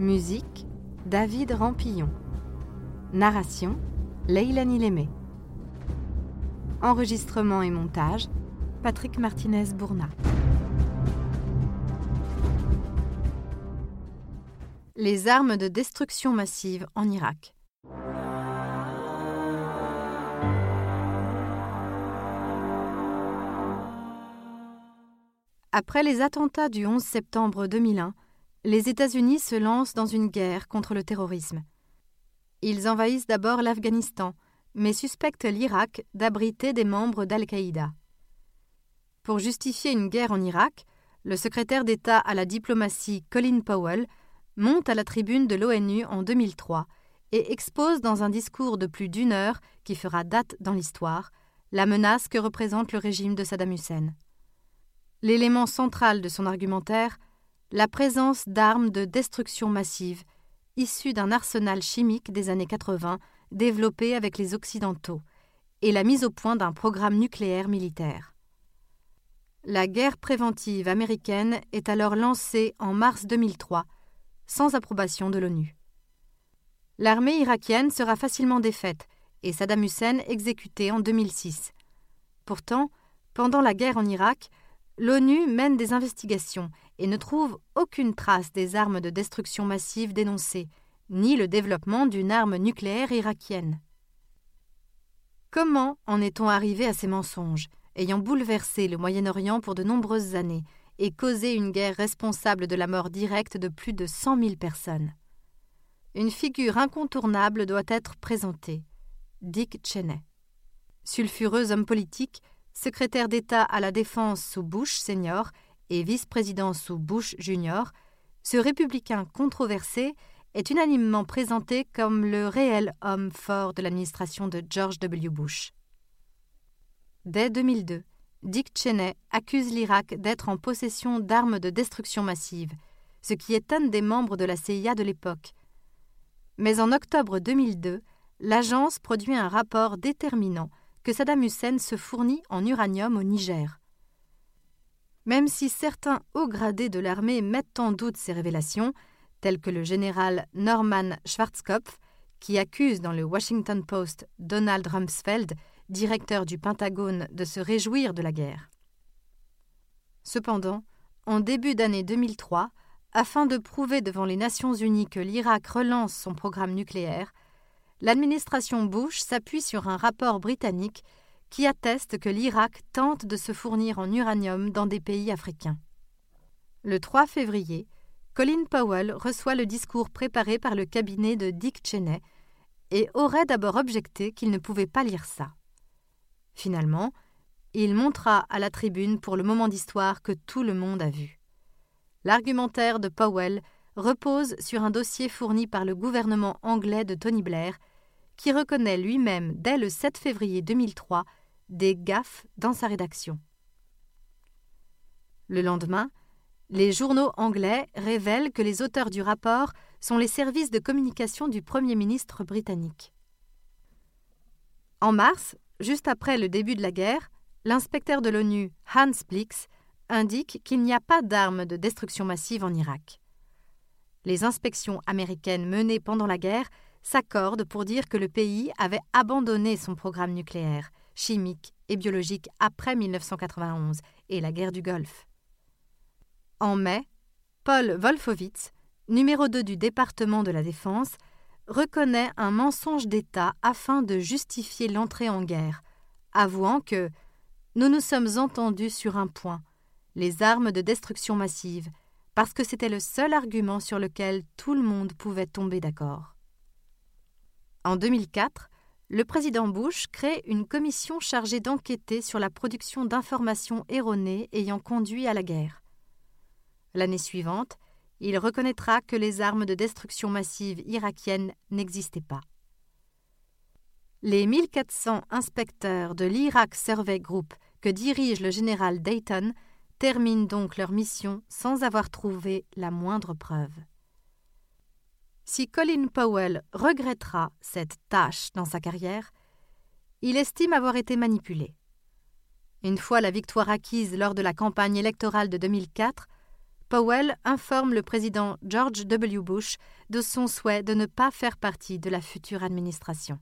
Musique David Rampillon. Narration Leilani Lémé. Enregistrement et montage Patrick Martinez-Bourna. Les armes de destruction massive en Irak. Après les attentats du 11 septembre 2001, les États-Unis se lancent dans une guerre contre le terrorisme. Ils envahissent d'abord l'Afghanistan, mais suspectent l'Irak d'abriter des membres d'Al-Qaïda. Pour justifier une guerre en Irak, le secrétaire d'État à la diplomatie Colin Powell monte à la tribune de l'ONU en 2003 et expose dans un discours de plus d'une heure qui fera date dans l'histoire la menace que représente le régime de Saddam Hussein. L'élément central de son argumentaire, la présence d'armes de destruction massive, issues d'un arsenal chimique des années 80 développé avec les Occidentaux, et la mise au point d'un programme nucléaire militaire. La guerre préventive américaine est alors lancée en mars 2003, sans approbation de l'ONU. L'armée irakienne sera facilement défaite et Saddam Hussein exécuté en 2006. Pourtant, pendant la guerre en Irak, l'ONU mène des investigations et ne trouve aucune trace des armes de destruction massive dénoncées, ni le développement d'une arme nucléaire irakienne. Comment en est-on arrivé à ces mensonges, ayant bouleversé le Moyen-Orient pour de nombreuses années et causé une guerre responsable de la mort directe de plus de cent mille personnes? Une figure incontournable doit être présentée Dick Cheney. Sulfureux homme politique, secrétaire d'État à la Défense sous Bush senior et vice-président sous Bush junior, ce républicain controversé est unanimement présenté comme le réel homme fort de l'administration de George W. Bush. Dès 2002, Dick Cheney accuse l'Irak d'être en possession d'armes de destruction massive, ce qui étonne des membres de la CIA de l'époque. Mais en octobre 2002, l'agence produit un rapport déterminant que Saddam Hussein se fournit en uranium au Niger. Même si certains hauts gradés de l'armée mettent en doute ces révélations, tels que le général Norman Schwarzkopf, qui accuse dans le Washington Post Donald Rumsfeld, directeur du Pentagone, de se réjouir de la guerre. Cependant, en début d'année 2003, afin de prouver devant les Nations Unies que l'Irak relance son programme nucléaire, l'administration Bush s'appuie sur un rapport britannique qui atteste que l'Irak tente de se fournir en uranium dans des pays africains. Le 3 février, Colin Powell reçoit le discours préparé par le cabinet de Dick Cheney et aurait d'abord objecté qu'il ne pouvait pas lire ça. Finalement, il montra à la tribune pour le moment d'histoire que tout le monde a vu. L'argumentaire de Powell repose sur un dossier fourni par le gouvernement anglais de Tony Blair qui reconnaît lui-même dès le 7 février 2003 des gaffes dans sa rédaction. Le lendemain, les journaux anglais révèlent que les auteurs du rapport sont les services de communication du Premier ministre britannique. En mars, juste après le début de la guerre, l'inspecteur de l'ONU Hans Blix indique qu'il n'y a pas d'armes de destruction massive en Irak. Les inspections américaines menées pendant la guerre s'accordent pour dire que le pays avait abandonné son programme nucléaire, chimique et biologique après 1991 et la guerre du Golfe. En mai, Paul Wolfowitz, numéro 2 du département de la Défense, reconnaît un mensonge d'État afin de justifier l'entrée en guerre, avouant que nous nous sommes entendus sur un point, les armes de destruction massive, parce que c'était le seul argument sur lequel tout le monde pouvait tomber d'accord. En 2004, le président Bush crée une commission chargée d'enquêter sur la production d'informations erronées ayant conduit à la guerre. L'année suivante, il reconnaîtra que les armes de destruction massive irakiennes n'existaient pas. Les 1400 inspecteurs de l'Iraq Survey Group que dirige le général Dayton terminent donc leur mission sans avoir trouvé la moindre preuve. Si Colin Powell regrettera cette tâche dans sa carrière, il estime avoir été manipulé. Une fois la victoire acquise lors de la campagne électorale de 2004, Powell informe le président George W. Bush de son souhait de ne pas faire partie de la future administration.